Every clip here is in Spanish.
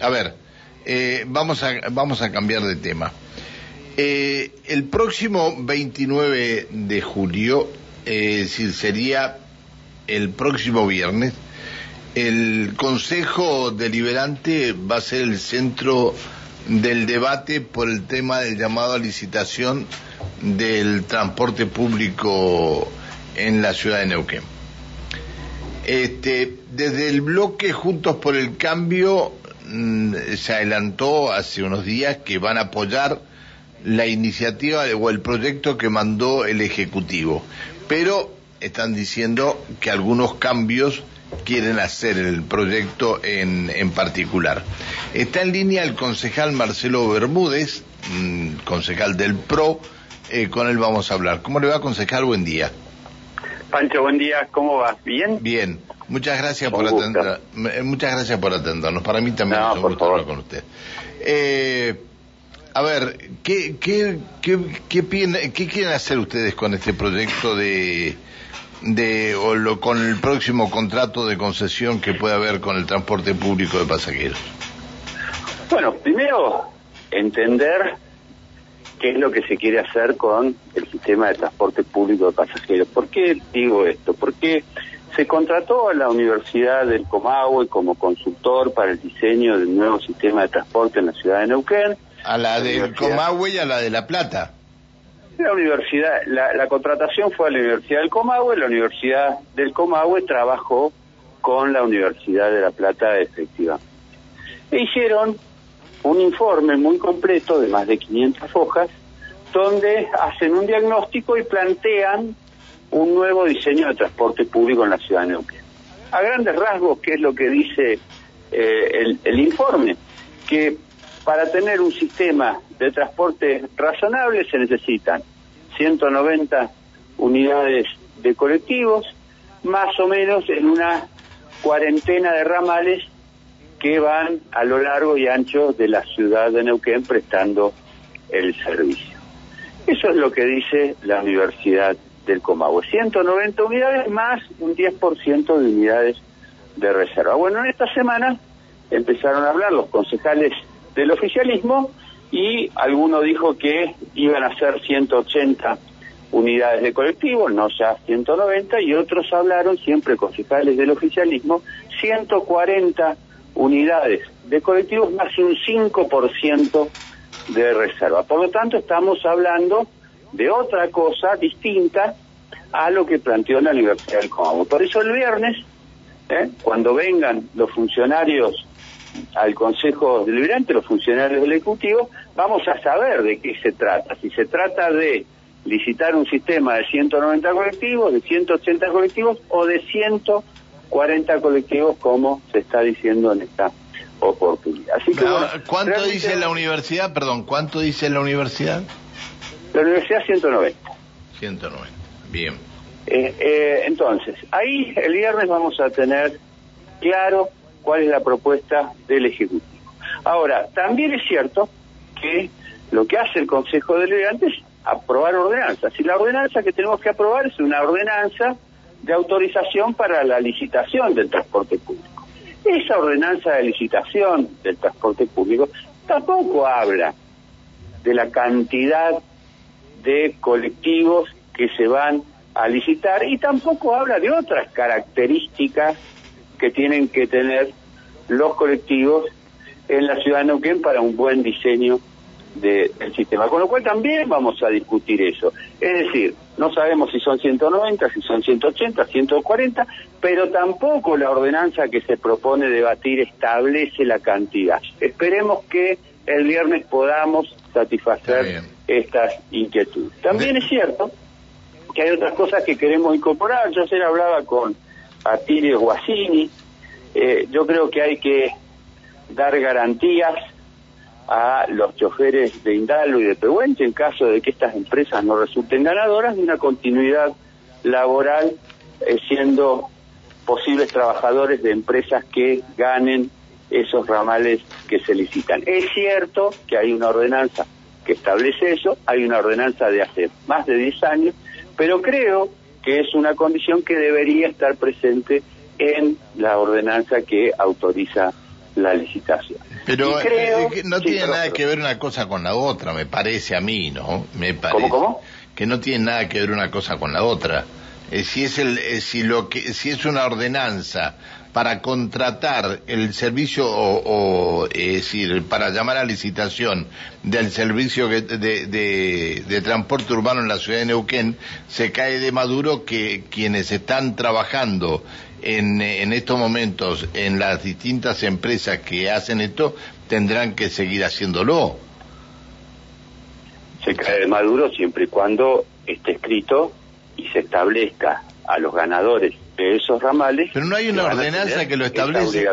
a ver, eh, vamos, a, vamos a cambiar de tema. Eh, el próximo 29 de julio, eh, si sería el próximo viernes, el Consejo Deliberante va a ser el centro del debate por el tema del llamado a licitación del transporte público en la ciudad de Neuquén. Este, desde el bloque Juntos por el Cambio mm, se adelantó hace unos días que van a apoyar la iniciativa o el proyecto que mandó el Ejecutivo, pero están diciendo que algunos cambios quieren hacer el proyecto en, en particular. Está en línea el concejal Marcelo Bermúdez, mm, concejal del PRO, eh, con él vamos a hablar. ¿Cómo le va, concejal? Buen día. Pancho, buen día, ¿cómo vas? ¿Bien? Bien, muchas gracias por atender, muchas gracias por atendernos. Para mí también es un gusto hablar con usted. Eh, a ver, ¿qué, qué, qué, qué, qué quieren hacer ustedes con este proyecto de, de o lo, con el próximo contrato de concesión que pueda haber con el transporte público de pasajeros? Bueno, primero entender qué es lo que se quiere hacer con el sistema de transporte público de pasajeros. ¿Por qué digo esto? Porque se contrató a la Universidad del Comahue como consultor para el diseño del nuevo sistema de transporte en la ciudad de Neuquén. A la, del Comahue y a la de La Plata. La universidad, la, contratación fue a la Universidad del Comahue, la Universidad del Comahue trabajó con la Universidad de La Plata efectivamente. E hicieron un informe muy completo de más de 500 hojas donde hacen un diagnóstico y plantean un nuevo diseño de transporte público en la ciudad de Neuquén. A grandes rasgos, ¿qué es lo que dice eh, el, el informe? Que para tener un sistema de transporte razonable se necesitan 190 unidades de colectivos, más o menos en una cuarentena de ramales que van a lo largo y ancho de la ciudad de Neuquén prestando el servicio. Eso es lo que dice la Universidad del Comahue. 190 unidades más un 10% de unidades de reserva. Bueno, en esta semana empezaron a hablar los concejales del oficialismo y alguno dijo que iban a ser 180 unidades de colectivos, no ya 190, y otros hablaron, siempre concejales del oficialismo, 140 unidades de colectivos más un 5% de reserva. Por lo tanto, estamos hablando de otra cosa distinta a lo que planteó la Universidad del Congo. Por eso el viernes, ¿eh? cuando vengan los funcionarios al Consejo Deliberante, los funcionarios del Ejecutivo, vamos a saber de qué se trata. Si se trata de licitar un sistema de 190 colectivos, de 180 colectivos o de 140 colectivos, como se está diciendo en esta oportunidad. Así que, ¿Cuánto dice la universidad? Perdón, ¿cuánto dice la universidad? La universidad 190. 190, bien. Eh, eh, entonces, ahí el viernes vamos a tener claro cuál es la propuesta del Ejecutivo. Ahora, también es cierto que lo que hace el Consejo Deliberante es aprobar ordenanzas. Y la ordenanza que tenemos que aprobar es una ordenanza de autorización para la licitación del transporte público. Esa ordenanza de licitación del transporte público tampoco habla de la cantidad de colectivos que se van a licitar y tampoco habla de otras características que tienen que tener los colectivos en la ciudad de Neuquén para un buen diseño del sistema. Con lo cual también vamos a discutir eso. Es decir, no sabemos si son 190, si son 180, 140, pero tampoco la ordenanza que se propone debatir establece la cantidad. Esperemos que el viernes podamos satisfacer estas inquietudes. También es cierto que hay otras cosas que queremos incorporar. Yo ayer hablaba con Atilio Guasini. Eh, yo creo que hay que dar garantías a los choferes de Indalo y de Pehuenche en caso de que estas empresas no resulten ganadoras de una continuidad laboral eh, siendo posibles trabajadores de empresas que ganen esos ramales que se licitan. Es cierto que hay una ordenanza que establece eso, hay una ordenanza de hace más de 10 años, pero creo que es una condición que debería estar presente en la ordenanza que autoriza la licitación. Pero eh, no tiene nada que ver una cosa con la otra, me parece a mí, ¿no? Me parece. ¿Cómo, cómo? Que no tiene nada que ver una cosa con la otra. Eh, si es el, eh, si lo que, si es una ordenanza para contratar el servicio o, es decir, para llamar a licitación del servicio de, de, transporte urbano en la ciudad de Neuquén, se cae de maduro que quienes están trabajando en, en estos momentos en las distintas empresas que hacen esto tendrán que seguir haciéndolo. Se cae de maduro siempre y cuando esté escrito y se establezca a los ganadores de esos ramales. Pero no hay una ordenanza que lo establece.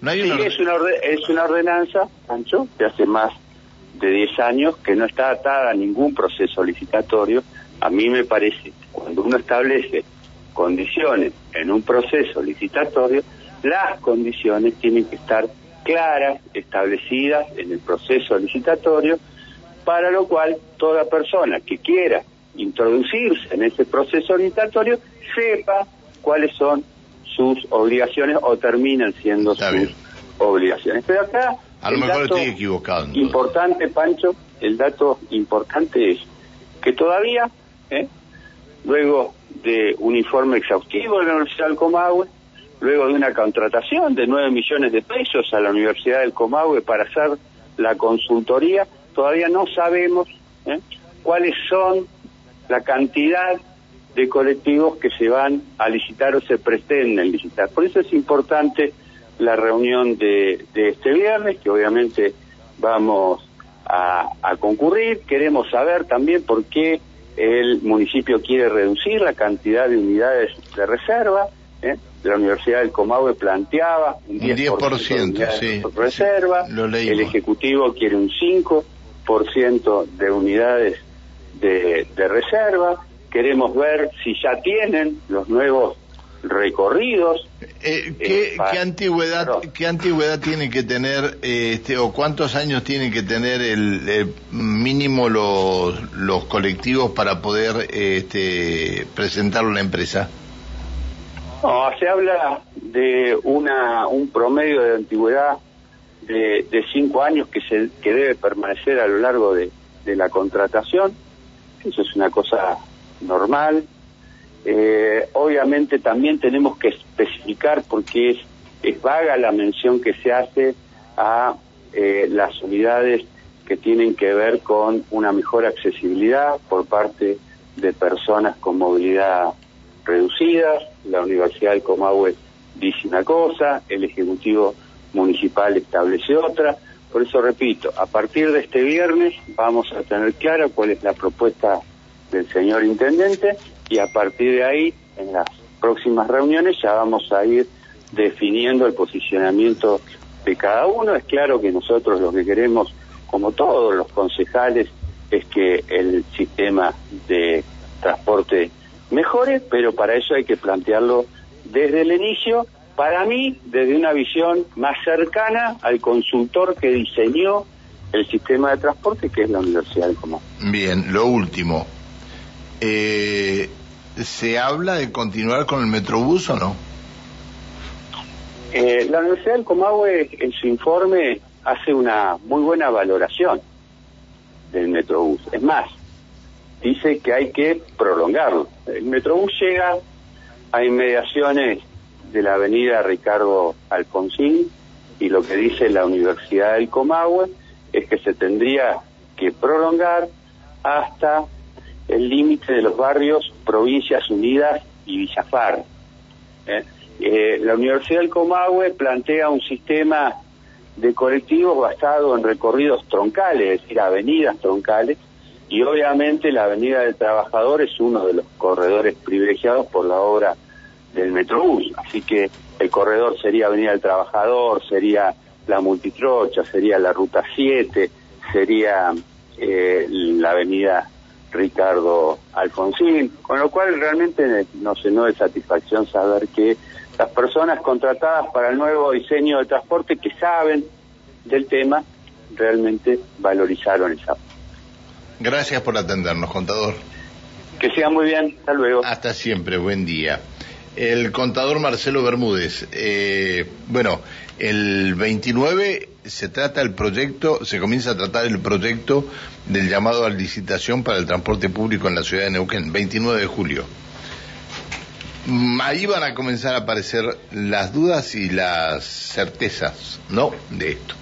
No hay sí, es, una es una ordenanza, Pancho, de hace más de 10 años que no está atada a ningún proceso licitatorio. A mí me parece, cuando uno establece condiciones en un proceso licitatorio, las condiciones tienen que estar claras, establecidas en el proceso licitatorio, para lo cual toda persona que quiera introducirse en ese proceso licitatorio sepa cuáles son sus obligaciones o terminan siendo sus obligaciones. Pero acá a lo mejor estoy equivocado. Importante, Pancho, el dato importante es que todavía, ¿eh? luego de un informe exhaustivo de la Universidad del Comahue, luego de una contratación de 9 millones de pesos a la Universidad del Comahue para hacer la consultoría, todavía no sabemos ¿eh? cuáles son la cantidad de colectivos que se van a licitar o se pretenden licitar. Por eso es importante la reunión de, este viernes, que obviamente vamos a, concurrir. Queremos saber también por qué el municipio quiere reducir la cantidad de unidades de reserva. ¿eh? La Universidad del Comahue planteaba un 10%, de reserva, el Ejecutivo quiere un 5% de unidades de, reserva, queremos ver si ya tienen los nuevos recorridos. Eh, ¿qué, eh, ¿qué, antigüedad qué antigüedad tiene que tener este o cuántos años tienen que tener el, mínimo los, los colectivos para poder este, presentarlo a la empresa? No, se habla de una un promedio de antigüedad de, de cinco años que se que debe permanecer a lo largo de, de la contratación eso es una cosa normal. Eh, obviamente también tenemos que especificar porque es, es vaga la mención que se hace a eh, las unidades que tienen que ver con una mejor accesibilidad por parte de personas con movilidad reducida. La Universidad del Comahue dice una cosa, el Ejecutivo Municipal establece otra. Por eso repito, a partir de este viernes vamos a tener clara cuál es la propuesta del señor intendente y a partir de ahí, en las próximas reuniones, ya vamos a ir definiendo el posicionamiento de cada uno. Es claro que nosotros lo que queremos, como todos los concejales, es que el sistema de transporte mejore, pero para eso hay que plantearlo desde el inicio para mí, desde una visión más cercana al consultor que diseñó el sistema de transporte, que es la Universidad del Comahue. Bien, lo último. Eh, ¿Se habla de continuar con el Metrobús o no? Eh, la Universidad del Comahue, en su informe, hace una muy buena valoración del Metrobús. Es más, dice que hay que prolongarlo. El Metrobús llega a inmediaciones de la avenida Ricardo Alfonsín y lo que dice la Universidad del Comahue es que se tendría que prolongar hasta el límite de los barrios Provincias Unidas y Villafar. ¿eh? Eh, la Universidad del Comahue plantea un sistema de colectivos basado en recorridos troncales, es decir, avenidas troncales, y obviamente la Avenida del Trabajador es uno de los corredores privilegiados por la obra del Metrobús. Así que el corredor sería Avenida del Trabajador, sería la Multitrocha, sería la Ruta 7, sería eh, la Avenida Ricardo Alfonsín, con lo cual realmente nos llenó de satisfacción saber que las personas contratadas para el nuevo diseño de transporte que saben del tema realmente valorizaron esa. Gracias por atendernos, contador. Que siga muy bien, hasta luego. Hasta siempre, buen día. El contador Marcelo Bermúdez. Eh, bueno, el 29 se trata el proyecto, se comienza a tratar el proyecto del llamado a licitación para el transporte público en la ciudad de Neuquén, 29 de julio. Ahí van a comenzar a aparecer las dudas y las certezas, ¿no? De esto.